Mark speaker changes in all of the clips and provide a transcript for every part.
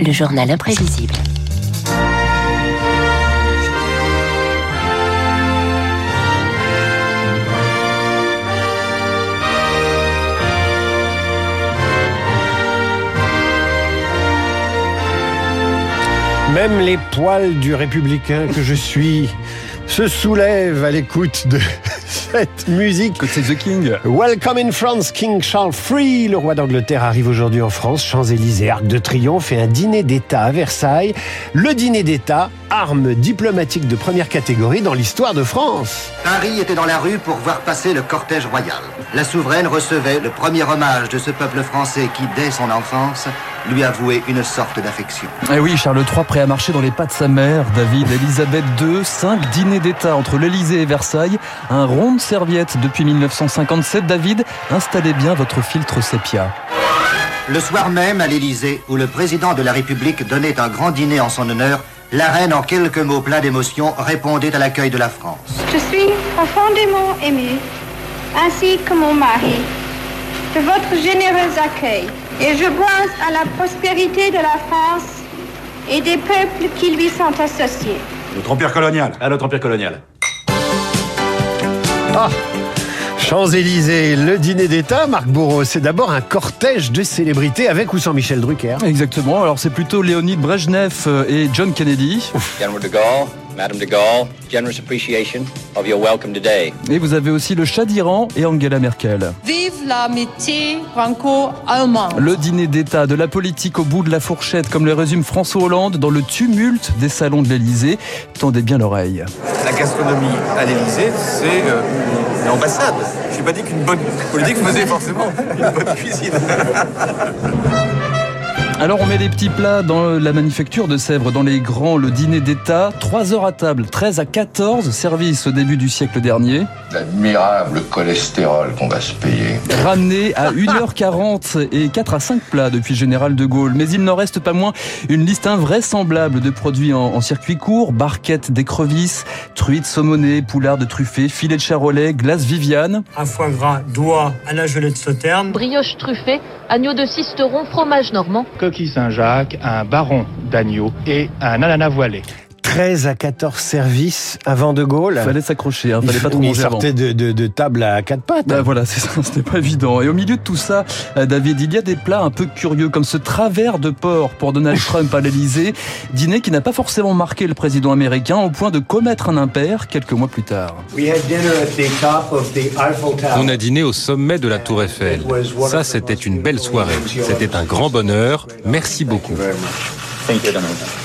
Speaker 1: Le journal imprévisible.
Speaker 2: Même les poils du républicain que je suis se soulèvent à l'écoute de cette musique.
Speaker 3: The King.
Speaker 2: Welcome in France, King Charles III. Le roi d'Angleterre arrive aujourd'hui en France, Champs-Élysées, Arc de Triomphe et un dîner d'État à Versailles. Le dîner d'État, arme diplomatique de première catégorie dans l'histoire de France.
Speaker 4: Paris était dans la rue pour voir passer le cortège royal. La souveraine recevait le premier hommage de ce peuple français qui, dès son enfance, lui avouait une sorte d'affection.
Speaker 3: Eh oui, Charles III prêt à marcher dans les pas de sa mère, David, Elisabeth II, cinq dîners d'État entre l'Élysée et Versailles, un rond de serviette depuis 1957. David, installez bien votre filtre sépia.
Speaker 4: Le soir même, à l'Élysée, où le président de la République donnait un grand dîner en son honneur, la reine, en quelques mots pleins d'émotion, répondait à l'accueil de la France.
Speaker 5: Je suis profondément émue, ainsi que mon mari, de votre généreux accueil. Et je bois à la prospérité de la France et des peuples qui lui sont associés.
Speaker 6: Notre empire colonial. À notre empire colonial.
Speaker 2: Ah Champs-Élysées, le dîner d'État, Marc Bourreau, c'est d'abord un cortège de célébrités avec ou sans Michel Drucker.
Speaker 3: Exactement, alors c'est plutôt Léonid Brejnev et John Kennedy.
Speaker 7: General de Gaulle, Madame de Gaulle, generous appreciation of your welcome today.
Speaker 3: Et vous avez aussi le chat d'Iran et Angela Merkel.
Speaker 8: Vive l'amitié franco-allemande.
Speaker 3: Le dîner d'État de la politique au bout de la fourchette, comme le résume François Hollande dans le tumulte des salons de l'Élysée. Tendez bien l'oreille.
Speaker 6: La gastronomie à l'Élysée, c'est euh, une ambassade. Je n'ai pas dit qu'une bonne politique faisait forcément une bonne cuisine.
Speaker 3: Alors on met les petits plats dans la manufacture de Sèvres, dans les grands, le dîner d'État, 3 heures à table, 13 à 14 services au début du siècle dernier.
Speaker 9: L'admirable cholestérol qu'on va se payer.
Speaker 3: Ramené à 1h40 et 4 à 5 plats depuis Général de Gaulle. Mais il n'en reste pas moins une liste invraisemblable de produits en, en circuit court, barquettes d'écrevisses, truites saumonées, poulards de truffés, filets de charolais, glace Viviane.
Speaker 10: Un foie gras d'oie à la gelée de sauterne.
Speaker 11: Brioche truffée, agneau de cisteron, fromage normand.
Speaker 12: Coquille Saint-Jacques, un baron d'agneau et un ananas voilé.
Speaker 2: 13 à 14 services avant De Gaulle.
Speaker 3: Fallait s'accrocher, hein, fallait pas trop
Speaker 2: Il
Speaker 3: manger
Speaker 2: sortait de, de, de table à quatre pattes.
Speaker 3: Ben voilà, c'est ça, c'était pas évident. Et au milieu de tout ça, euh, David, il y a des plats un peu curieux, comme ce travers de porc pour Donald Trump à l'Elysée, dîner qui n'a pas forcément marqué le président américain au point de commettre un impair quelques mois plus tard.
Speaker 13: On a dîné au sommet de la Tour Eiffel. Ça, c'était une belle soirée. C'était un grand bonheur. Merci beaucoup.
Speaker 3: Ouais, 5 you Donald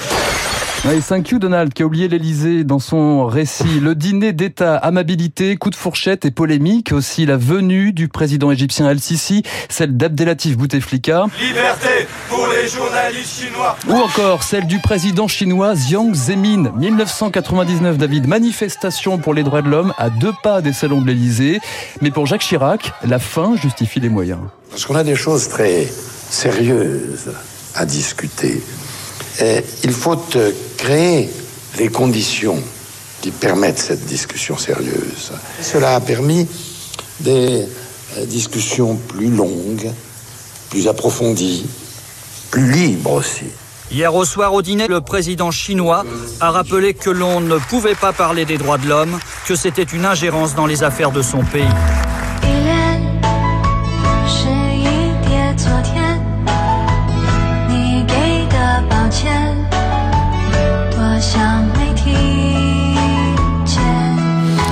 Speaker 3: qui a oublié l'Elysée dans son récit. Le dîner d'État, amabilité, coup de fourchette et polémique. Aussi la venue du président égyptien El-Sisi, celle d'Abdelatif Bouteflika.
Speaker 6: Liberté pour les journalistes chinois.
Speaker 3: Ou encore celle du président chinois Jiang Zemin. 1999, David, manifestation pour les droits de l'homme à deux pas des salons de l'Elysée. Mais pour Jacques Chirac, la fin justifie les moyens.
Speaker 9: Parce qu'on a des choses très sérieuses à discuter. Et il faut créer les conditions qui permettent cette discussion sérieuse. Cela a permis des euh, discussions plus longues, plus approfondies, plus libres aussi.
Speaker 14: Hier au soir au dîner, le président chinois a rappelé que l'on ne pouvait pas parler des droits de l'homme, que c'était une ingérence dans les affaires de son pays.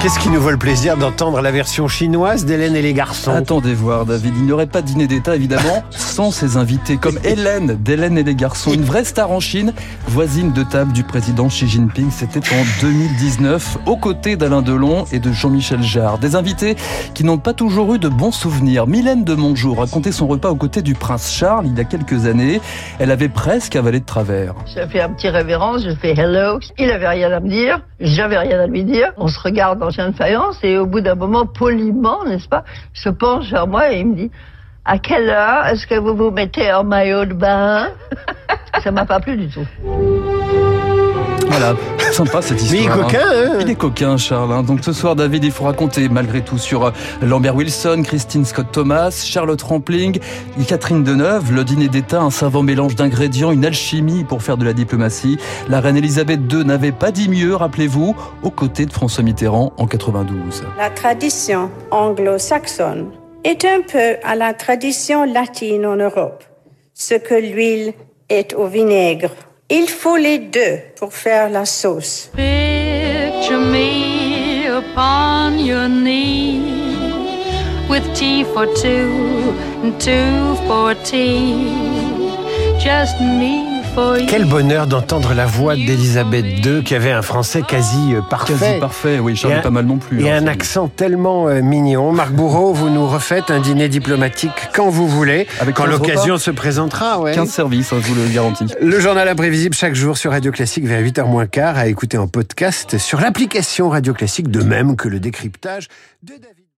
Speaker 2: Qu'est-ce qui nous vaut le plaisir d'entendre la version chinoise d'Hélène et les garçons?
Speaker 3: Attendez voir, David. Il n'y aurait pas de dîner d'État, évidemment, sans ses invités, comme Hélène d'Hélène et les garçons, une vraie star en Chine, voisine de table du président Xi Jinping. C'était en 2019, aux côtés d'Alain Delon et de Jean-Michel Jarre. Des invités qui n'ont pas toujours eu de bons souvenirs. Mylène de Mongeau racontait son repas aux côtés du prince Charles il y a quelques années. Elle avait presque avalé de travers.
Speaker 15: J'ai fait un petit révérence, je fais hello. Il avait rien à me dire, j'avais rien à lui dire. On se regarde une faïence et au bout d'un moment, poliment, n'est-ce pas, il se penche vers moi et il me dit à quelle heure est-ce que vous vous mettez en maillot de bain? Ça m'a pas plu du tout.
Speaker 3: Voilà, sympa cette histoire.
Speaker 2: Mais il est coquin, hein
Speaker 3: Il est coquin, Charles. hein. Donc ce soir, David, il faut raconter malgré tout sur euh, Lambert Wilson, Christine Scott Thomas, Charlotte Rampling, et Catherine Deneuve, le dîner d'État, un savant mélange d'ingrédients, une alchimie pour faire de la diplomatie. La reine Elisabeth II n'avait pas dit mieux, rappelez-vous, aux côtés de François Mitterrand en 92.
Speaker 5: La tradition anglo-saxonne est un peu à la tradition latine en Europe, ce que l'huile est au vinaigre. Il faut les deux pour faire la sauce.
Speaker 11: Picture me upon your knee with tea for two and two for tea. Just me
Speaker 2: Quel bonheur d'entendre la voix d'Elisabeth II qui avait un français quasi euh, parfait.
Speaker 3: Quasi parfait, oui, Charles
Speaker 2: un-
Speaker 3: pas mal non plus.
Speaker 2: Et
Speaker 3: hein,
Speaker 2: un accent tellement euh, mignon. Marc Bourreau, vous nous refaites un dîner diplomatique quand vous voulez,
Speaker 3: Avec
Speaker 2: quand
Speaker 3: 15
Speaker 2: l'occasion se présentera. Ouais.
Speaker 3: 15 services, hein, je vous le garantis.
Speaker 2: Le journal imprévisible chaque jour sur Radio Classique vers 8h moins quart à écouter en podcast sur l'application Radio Classique de même que le décryptage de David.